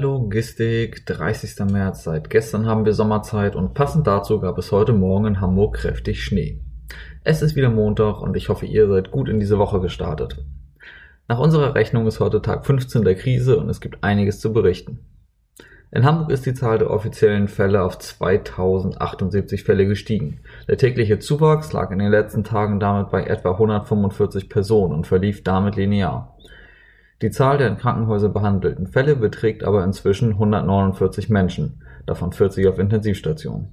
Logistik, 30. März. Seit gestern haben wir Sommerzeit und passend dazu gab es heute Morgen in Hamburg kräftig Schnee. Es ist wieder Montag und ich hoffe, ihr seid gut in diese Woche gestartet. Nach unserer Rechnung ist heute Tag 15 der Krise und es gibt einiges zu berichten. In Hamburg ist die Zahl der offiziellen Fälle auf 2078 Fälle gestiegen. Der tägliche Zuwachs lag in den letzten Tagen damit bei etwa 145 Personen und verlief damit linear. Die Zahl der in Krankenhäusern behandelten Fälle beträgt aber inzwischen 149 Menschen, davon 40 auf Intensivstationen.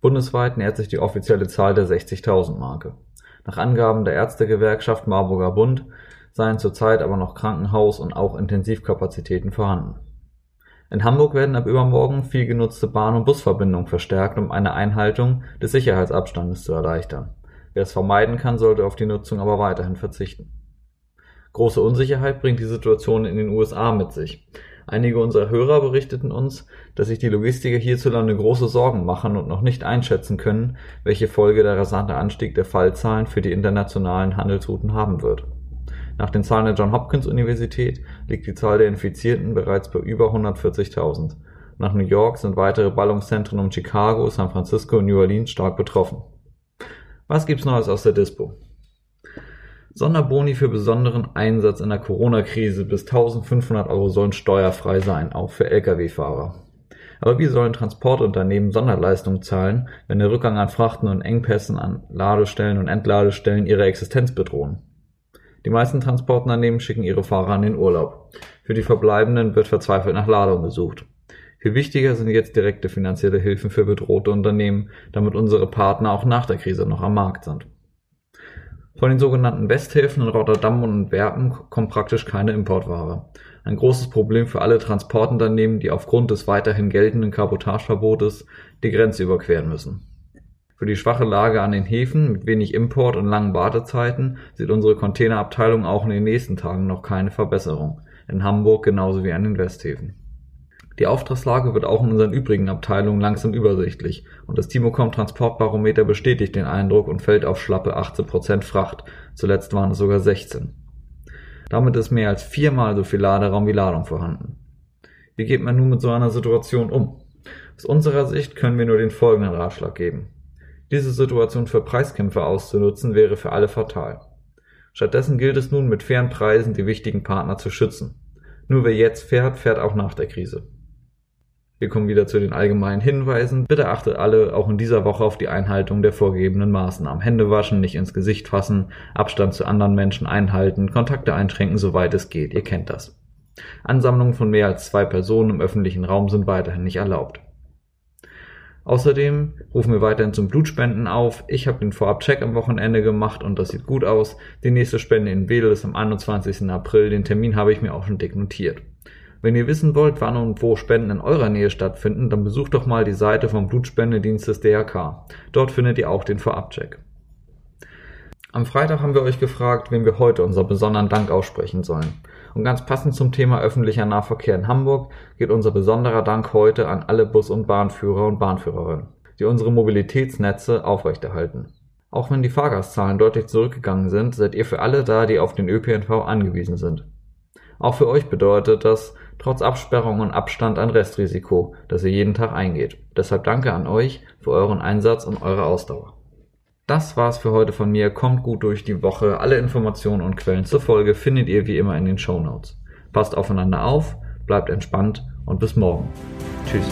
Bundesweit nähert sich die offizielle Zahl der 60.000-Marke. Nach Angaben der Ärztegewerkschaft Marburger Bund seien zurzeit aber noch Krankenhaus- und auch Intensivkapazitäten vorhanden. In Hamburg werden ab übermorgen viel genutzte Bahn- und Busverbindungen verstärkt, um eine Einhaltung des Sicherheitsabstandes zu erleichtern. Wer es vermeiden kann, sollte auf die Nutzung aber weiterhin verzichten. Große Unsicherheit bringt die Situation in den USA mit sich. Einige unserer Hörer berichteten uns, dass sich die Logistiker hierzulande große Sorgen machen und noch nicht einschätzen können, welche Folge der rasante Anstieg der Fallzahlen für die internationalen Handelsrouten haben wird. Nach den Zahlen der John Hopkins Universität liegt die Zahl der Infizierten bereits bei über 140.000. Nach New York sind weitere Ballungszentren um Chicago, San Francisco und New Orleans stark betroffen. Was gibt's Neues aus der Dispo? Sonderboni für besonderen Einsatz in der Corona-Krise bis 1500 Euro sollen steuerfrei sein, auch für Lkw-Fahrer. Aber wie sollen Transportunternehmen Sonderleistungen zahlen, wenn der Rückgang an Frachten und Engpässen an Ladestellen und Entladestellen ihre Existenz bedrohen? Die meisten Transportunternehmen schicken ihre Fahrer an den Urlaub. Für die Verbleibenden wird verzweifelt nach Ladung gesucht. Viel wichtiger sind jetzt direkte finanzielle Hilfen für bedrohte Unternehmen, damit unsere Partner auch nach der Krise noch am Markt sind. Von den sogenannten Westhäfen in Rotterdam und Antwerpen kommt praktisch keine Importware. Ein großes Problem für alle Transportunternehmen, die aufgrund des weiterhin geltenden Kabotageverbotes die Grenze überqueren müssen. Für die schwache Lage an den Häfen mit wenig Import und langen Wartezeiten sieht unsere Containerabteilung auch in den nächsten Tagen noch keine Verbesserung. In Hamburg genauso wie an den Westhäfen. Die Auftragslage wird auch in unseren übrigen Abteilungen langsam übersichtlich und das Timocom Transportbarometer bestätigt den Eindruck und fällt auf schlappe 18% Fracht, zuletzt waren es sogar 16. Damit ist mehr als viermal so viel Laderaum wie Ladung vorhanden. Wie geht man nun mit so einer Situation um? Aus unserer Sicht können wir nur den folgenden Ratschlag geben. Diese Situation für Preiskämpfe auszunutzen wäre für alle fatal. Stattdessen gilt es nun mit fairen Preisen die wichtigen Partner zu schützen. Nur wer jetzt fährt, fährt auch nach der Krise. Wir kommen wieder zu den allgemeinen Hinweisen. Bitte achtet alle auch in dieser Woche auf die Einhaltung der vorgegebenen Maßnahmen. Hände waschen, nicht ins Gesicht fassen, Abstand zu anderen Menschen einhalten, Kontakte einschränken, soweit es geht. Ihr kennt das. Ansammlungen von mehr als zwei Personen im öffentlichen Raum sind weiterhin nicht erlaubt. Außerdem rufen wir weiterhin zum Blutspenden auf. Ich habe den Vorab-Check am Wochenende gemacht und das sieht gut aus. Die nächste Spende in Wedel ist am 21. April. Den Termin habe ich mir auch schon dick notiert. Wenn ihr wissen wollt, wann und wo Spenden in eurer Nähe stattfinden, dann besucht doch mal die Seite vom Blutspendedienst des DRK. Dort findet ihr auch den Vorabcheck. Am Freitag haben wir euch gefragt, wem wir heute unser besonderen Dank aussprechen sollen. Und ganz passend zum Thema öffentlicher Nahverkehr in Hamburg geht unser besonderer Dank heute an alle Bus- und Bahnführer und Bahnführerinnen, die unsere Mobilitätsnetze aufrechterhalten. Auch wenn die Fahrgastzahlen deutlich zurückgegangen sind, seid ihr für alle da, die auf den ÖPNV angewiesen sind. Auch für euch bedeutet das trotz Absperrung und Abstand ein Restrisiko, das ihr jeden Tag eingeht. Deshalb danke an euch für euren Einsatz und eure Ausdauer. Das war's für heute von mir. Kommt gut durch die Woche. Alle Informationen und Quellen zur Folge findet ihr wie immer in den Show Notes. Passt aufeinander auf, bleibt entspannt und bis morgen. Tschüss.